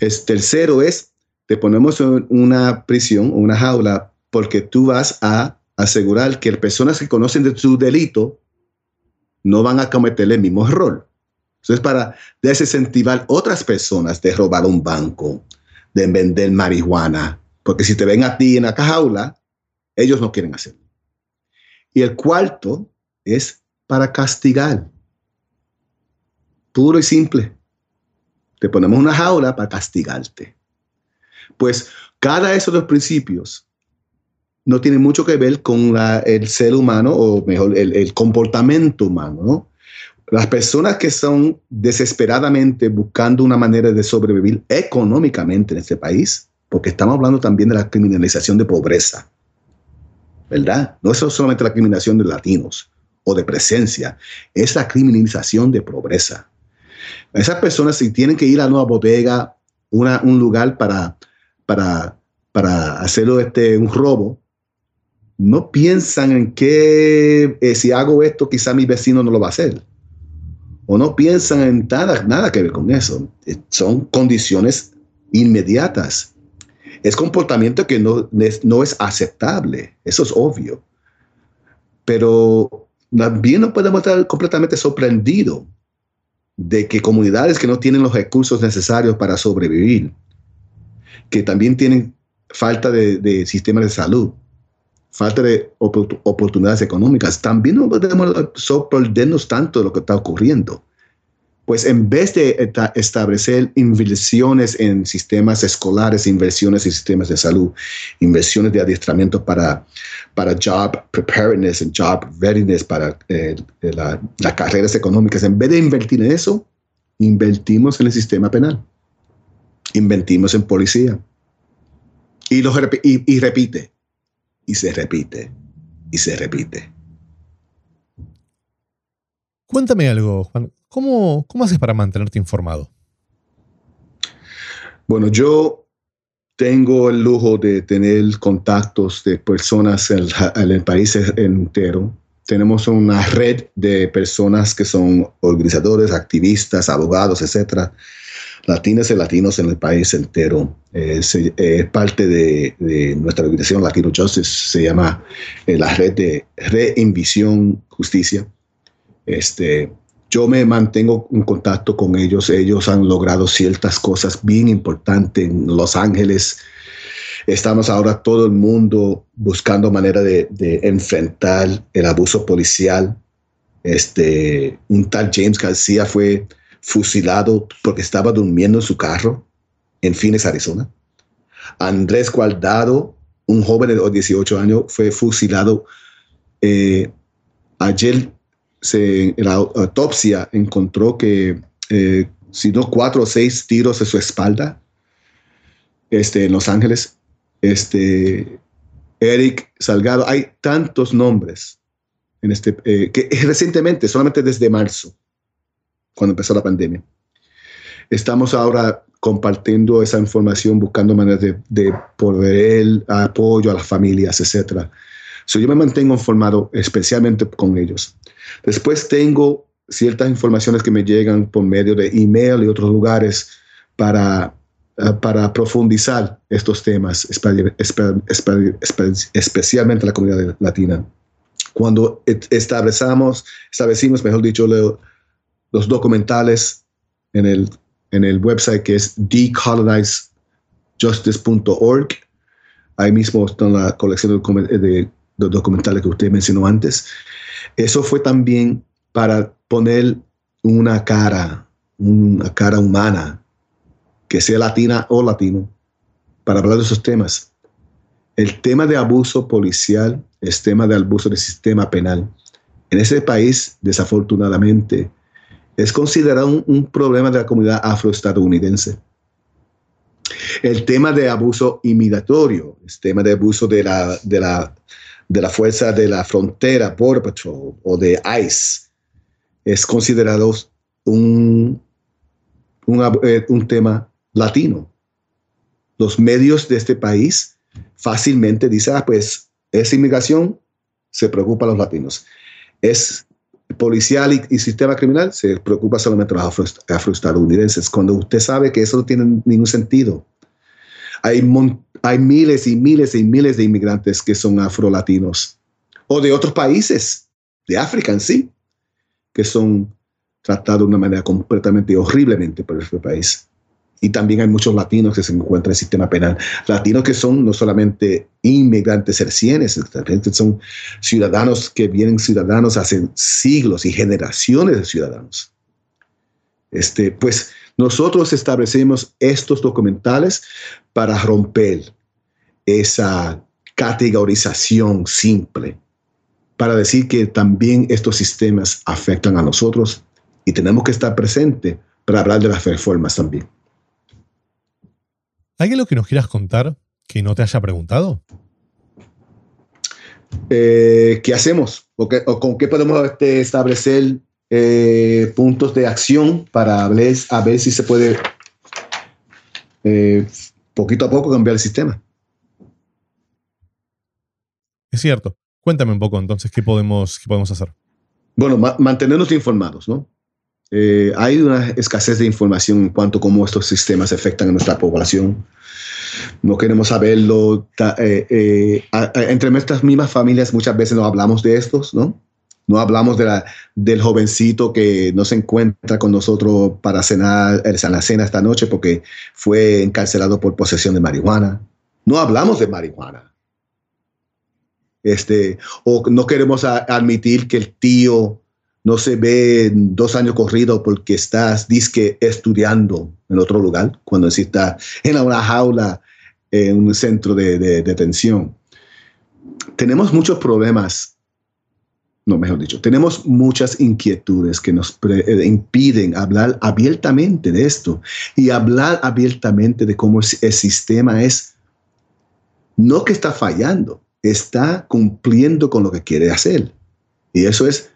Es, tercero es, te ponemos en una prisión o una jaula porque tú vas a asegurar que personas que conocen de su delito no van a cometer el mismo error. Entonces, para desincentivar otras personas de robar un banco, de vender marihuana, porque si te ven a ti en la jaula, ellos no quieren hacerlo. Y el cuarto es para castigar. Puro y simple. Te ponemos una jaula para castigarte. Pues cada esos dos principios no tiene mucho que ver con el ser humano o mejor el, comportamiento humano. Las personas que son desesperadamente buscando una manera de sobrevivir económicamente en este país porque estamos hablando también de la criminalización de pobreza, ¿verdad? No es solamente la criminalización de latinos o de presencia, es la criminalización de pobreza. Esas personas si tienen que ir a una bodega, un lugar para, para, para hacerlo este, un robo, no piensan en que eh, si hago esto, quizá mi vecino no lo va a hacer. O no piensan en nada, nada que ver con eso. Son condiciones inmediatas. Es comportamiento que no, no es aceptable. Eso es obvio. Pero también no podemos estar completamente sorprendidos de que comunidades que no tienen los recursos necesarios para sobrevivir, que también tienen falta de, de sistemas de salud, falta de oportunidades económicas, también no podemos sorprendernos tanto de lo que está ocurriendo. Pues en vez de establecer inversiones en sistemas escolares, inversiones en sistemas de salud, inversiones de adiestramiento para, para job preparedness y job readiness, para eh, las carreras económicas, en vez de invertir en eso, invertimos en el sistema penal, invertimos en policía. Y, lo, y repite, y se repite y se repite. Cuéntame algo, Juan. ¿Cómo, cómo haces para mantenerte informado? Bueno, yo tengo el lujo de tener contactos de personas en, el país entero. Tenemos una red de personas que son organizadores, activistas, abogados, etcétera, latinas y latinos en el país entero. Eh, es parte de, nuestra organización Latino Justice, se llama eh, la red de Reinvisión Justicia. Este, yo me mantengo en contacto con ellos. Ellos han logrado ciertas cosas bien importantes en Los Ángeles. Estamos ahora todo el mundo buscando manera de, enfrentar el abuso policial. Este, un tal James García fue fusilado porque estaba durmiendo en su carro en Phoenix, Arizona. Andrés Guardado, un joven de 18 años, fue fusilado. Eh, ayer se, la autopsia encontró que, eh, si no, cuatro o seis tiros en su espalda este, en Los Ángeles. Este, Eric Salgado, hay tantos nombres en este, eh, que recientemente, solamente desde marzo, cuando empezó la pandemia. Estamos ahora compartiendo esa información, buscando maneras de, de proveer apoyo a las familias, etc. So, yo me mantengo informado especialmente con ellos. Después tengo ciertas informaciones que me llegan por medio de email y otros lugares para, eh, para profundizar estos temas, especialmente la comunidad latina. Cuando establecemos, establecimos, mejor dicho, los documentales en el, en el website que es decolonizejustice.org. Ahí mismo está la colección de, documentales que usted mencionó antes. Eso fue también para poner una cara, una cara humana, que sea latina o latino, para hablar de esos temas. El tema de abuso policial es tema de abuso del sistema penal. En ese país, desafortunadamente, es considerado un, problema de la comunidad afroestadounidense. El tema de abuso imigratorio, el tema de abuso de la, de la, de la fuerza de la frontera, Border Patrol o de ICE, es considerado un, un, eh, un tema latino. Los medios de este país fácilmente dicen, ah, pues esa inmigración se preocupa a los latinos. Es policial y, sistema criminal se preocupa solamente a los afroestadounidenses, cuando usted sabe que eso no tiene ningún sentido. Hay, hay miles y miles y miles de inmigrantes que son afrolatinos o de otros países, de África en sí, que son tratados de una manera completamente horriblemente por este país. Y también hay muchos latinos que se encuentran en el sistema penal. Latinos que son no solamente inmigrantes cercienes, son ciudadanos que vienen ciudadanos hace siglos y generaciones de ciudadanos. Este, pues nosotros establecemos estos documentales para romper esa categorización simple, para decir que también estos sistemas afectan a nosotros y tenemos que estar presentes para hablar de las reformas también. ¿Hay algo que nos quieras contar que no te haya preguntado? Eh, ¿Qué hacemos? ¿O, con qué podemos este, establecer eh, puntos de acción para ver, a ver si se puede eh, poquito a poco cambiar el sistema? Es cierto. Cuéntame un poco entonces qué podemos, qué podemos hacer. Bueno, mantenernos informados, ¿no? Eh, hay una escasez de información en cuanto a cómo estos sistemas afectan a nuestra población. No queremos saberlo. Eh, eh, entre nuestras mismas familias muchas veces no hablamos de estos, ¿no? No hablamos de la, del jovencito que no se encuentra con nosotros para cenar en la cena esta noche porque fue encarcelado por posesión de marihuana. No hablamos de marihuana. Este, o no queremos admitir que el tío no se ve dos años corridos porque estás disque estudiando en otro lugar, cuando sí está en una jaula, en un centro de, detención. Tenemos muchos problemas, no, mejor dicho, tenemos muchas inquietudes que nos eh, impiden hablar abiertamente de esto y hablar abiertamente de cómo el sistema es, no que está fallando, está cumpliendo con lo que quiere hacer. Y eso es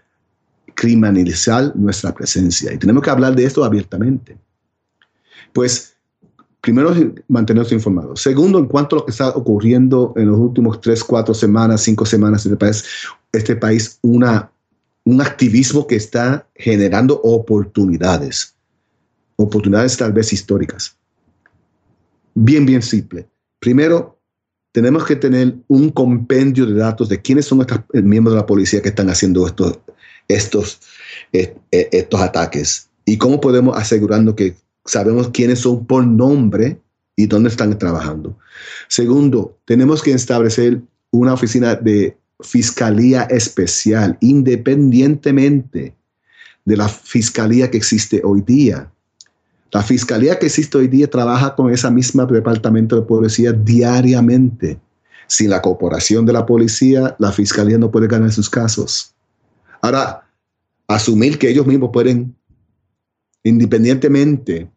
criminalizar nuestra presencia. Y tenemos que hablar de esto abiertamente. Pues, primero, mantenernos informados. Segundo, en cuanto a lo que está ocurriendo en los últimos tres, cuatro semanas, cinco semanas en este país, este país una, un activismo que está generando oportunidades. Oportunidades tal vez históricas. Bien, bien simple. Primero, tenemos que tener un compendio de datos de quiénes son estos miembros de la policía que están haciendo estos, estos, eh, eh, estos ataques y cómo podemos asegurarnos que sabemos quiénes son por nombre y dónde están trabajando. Segundo, tenemos que establecer una oficina de fiscalía especial independientemente de la fiscalía que existe hoy día. La fiscalía que existe hoy día trabaja con esa misma departamento de policía diariamente. Sin la cooperación de la policía, la fiscalía no puede ganar sus casos. Ahora, asumir que ellos mismos pueden independientemente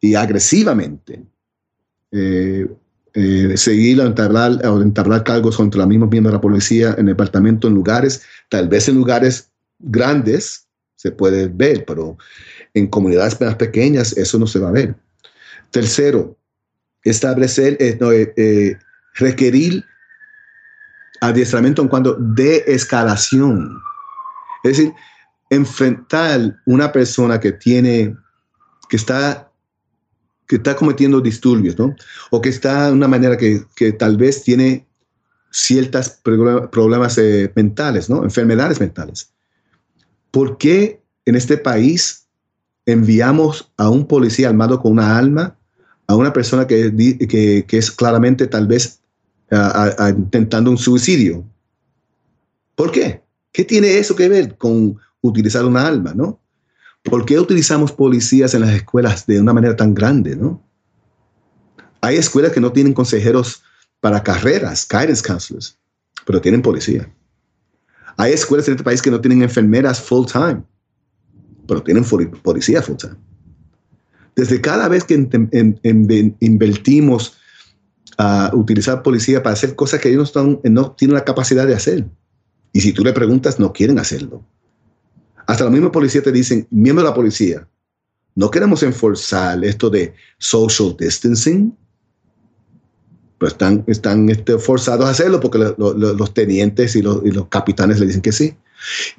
y agresivamente eh, eh, seguir o entablar, entablar cargos contra los mismos miembros de la policía en el departamento, en lugares, tal vez en lugares grandes, se puede ver, pero en comunidades más pequeñas eso no se va a ver. Tercero, establecer, eh, eh, requerir adiestramiento en cuanto de escalación. Es decir, enfrentar una persona que tiene, que está, que está cometiendo disturbios, ¿no? O que está de una manera que, que tal vez tiene ciertos problemas mentales, ¿no? Enfermedades mentales. ¿Por qué en este país enviamos a un policía armado con una arma, a una persona que, que, es claramente tal vez intentando un suicidio. ¿Por qué? ¿Qué tiene eso que ver con utilizar una arma, no? ¿Por qué utilizamos policías en las escuelas de una manera tan grande, no? Hay escuelas que no tienen consejeros para carreras, guidance counselors, pero tienen policía. Hay escuelas en este país que no tienen enfermeras full time, pero tienen policía full Desde cada vez que invertimos a utilizar policía para hacer cosas que ellos no, no tienen la capacidad de hacer. Y si tú le preguntas, no quieren hacerlo. Hasta los mismos policías te dicen, miembro de la policía, no queremos enforzar esto de social distancing, pero están, están este, forzados a hacerlo porque los tenientes y los, y los capitanes le dicen que sí.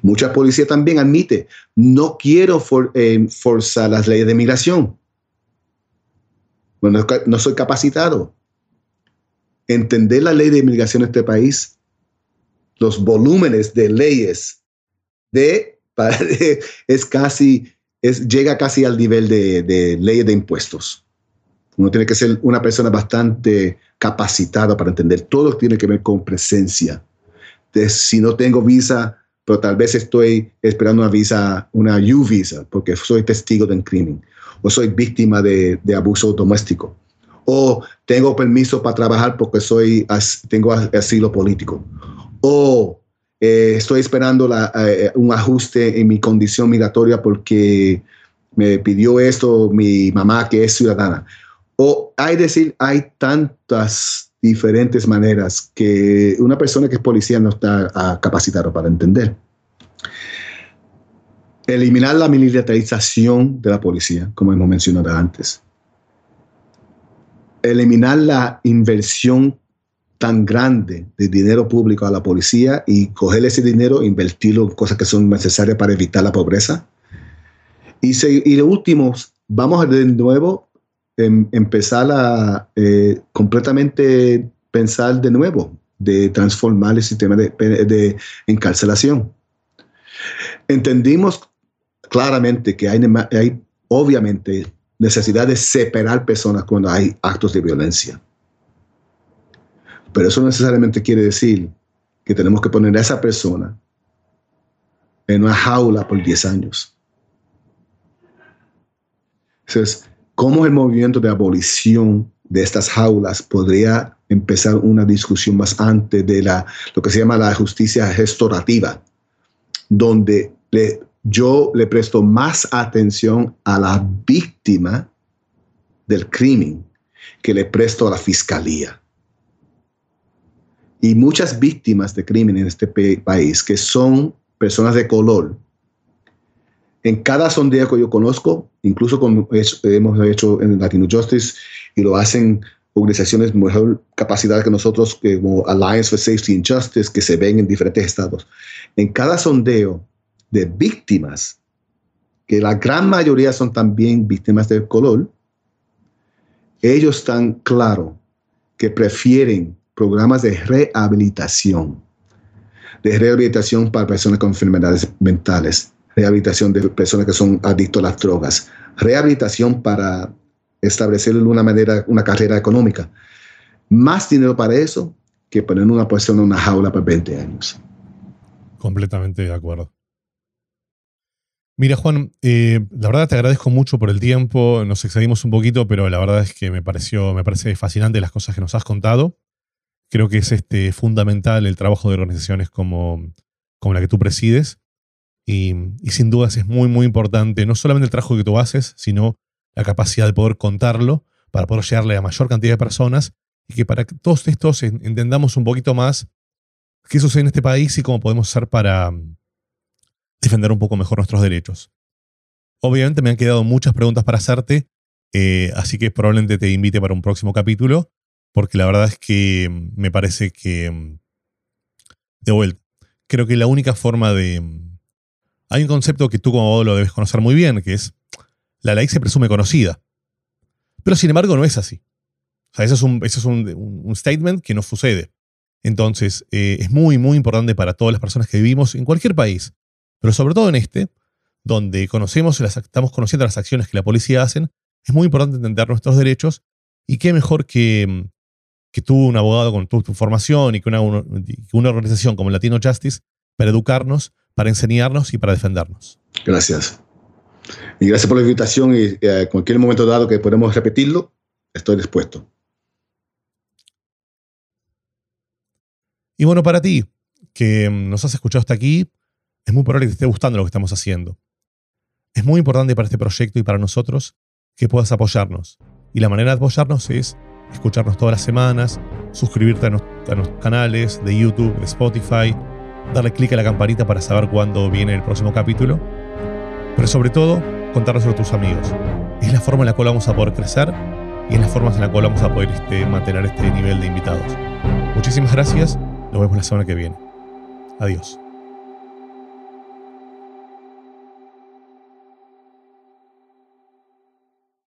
Mucha policía también admite, no quiero eh, forzar las leyes de migración. Bueno, no soy capacitado. Entender la ley de migración en este país, los volúmenes de leyes de, es casi, es, llega casi al nivel de, de leyes de impuestos. Uno tiene que ser una persona bastante capacitada para entender. Todo tiene que ver con presencia. De, si no tengo visa, pero tal vez estoy esperando una visa, una U visa, porque soy testigo de un crimen, o soy víctima de, de abuso doméstico, o tengo permiso para trabajar porque soy, tengo asilo político, o eh, estoy esperando eh, un ajuste en mi condición migratoria porque me pidió esto mi mamá que es ciudadana, O hay decir, hay tantas diferentes maneras que una persona que es policía no está ah, capacitada para entender. Eliminar la militarización de la policía, como hemos mencionado antes. Eliminar la inversión tan grande de dinero público a la policía y coger ese dinero e invertirlo en cosas que son necesarias para evitar la pobreza. Y, y lo último, vamos de nuevo em, empezar a eh, completamente pensar de nuevo, de transformar el sistema de, de encarcelación. Entendimos claramente que hay, hay obviamente necesidad de separar personas cuando hay actos de violencia. Pero eso necesariamente quiere decir que tenemos que poner a esa persona en una jaula por 10 años. Entonces, ¿cómo el movimiento de abolición de estas jaulas podría empezar una discusión más antes de la, lo que se llama la justicia restaurativa, donde yo le presto más atención a la víctima del crimen que le presto a la fiscalía. Y muchas víctimas de crimen en este país que son personas de color, en cada sondeo que yo conozco, incluso como hemos hecho en Latino Justice y lo hacen organizaciones mejor capacitadas que nosotros, como Alliance for Safety and Justice, que se ven en diferentes estados. En cada sondeo de víctimas, que la gran mayoría son también víctimas de color, ellos están claros que prefieren programas de rehabilitación, de rehabilitación para personas con enfermedades mentales, rehabilitación de personas que son adictos a las drogas, rehabilitación para establecer una manera, una carrera económica. Más dinero para eso que poner una persona en una jaula por 20 años. Completamente de acuerdo. Mira, Juan, eh, la verdad te agradezco mucho por el tiempo. Nos excedimos un poquito, pero la verdad es que me pareció, me parece fascinante las cosas que nos has contado. Creo que es este, fundamental el trabajo de organizaciones como, como la que tú presides. Y, sin dudas es muy, muy importante no solamente el trabajo que tú haces, sino la capacidad de poder contarlo para poder llegarle a mayor cantidad de personas y que para todos estos entendamos un poquito más qué sucede en este país y cómo podemos hacer para mm, defender un poco mejor nuestros derechos. Obviamente me han quedado muchas preguntas para hacerte, eh, así que probablemente te invite para un próximo capítulo porque la verdad es que mm, me parece que, mm, de vuelta, creo que la única forma de... Mm, hay un concepto que tú como abogado lo debes conocer muy bien, que es, la ley se presume conocida. Pero sin embargo no es así. O sea, eso es un, es un, statement que no sucede. Entonces, eh, es muy, muy importante para todas las personas que vivimos en cualquier país, pero sobre todo en este, donde conocemos las, estamos conociendo las acciones que la policía hacen, es muy importante entender nuestros derechos y qué mejor que, que tú, un abogado con tu, formación y que una, una, organización como Latino Justice para educarnos, para enseñarnos y para defendernos. Gracias. Y gracias por la invitación y eh, cualquier momento dado que podamos repetirlo, estoy dispuesto. Y bueno, para ti, que nos has escuchado hasta aquí, es muy probable que te esté gustando lo que estamos haciendo. Es muy importante para este proyecto y para nosotros que puedas apoyarnos. Y la manera de apoyarnos es escucharnos todas las semanas, suscribirte a, nuestros canales de YouTube, de Spotify, darle clic a la campanita para saber cuándo viene el próximo capítulo, pero sobre todo contarnos a tus amigos. Es la forma en la cual vamos a poder crecer y es la forma en la cual vamos a poder este, mantener este nivel de invitados. Muchísimas gracias, nos vemos la semana que viene. Adiós.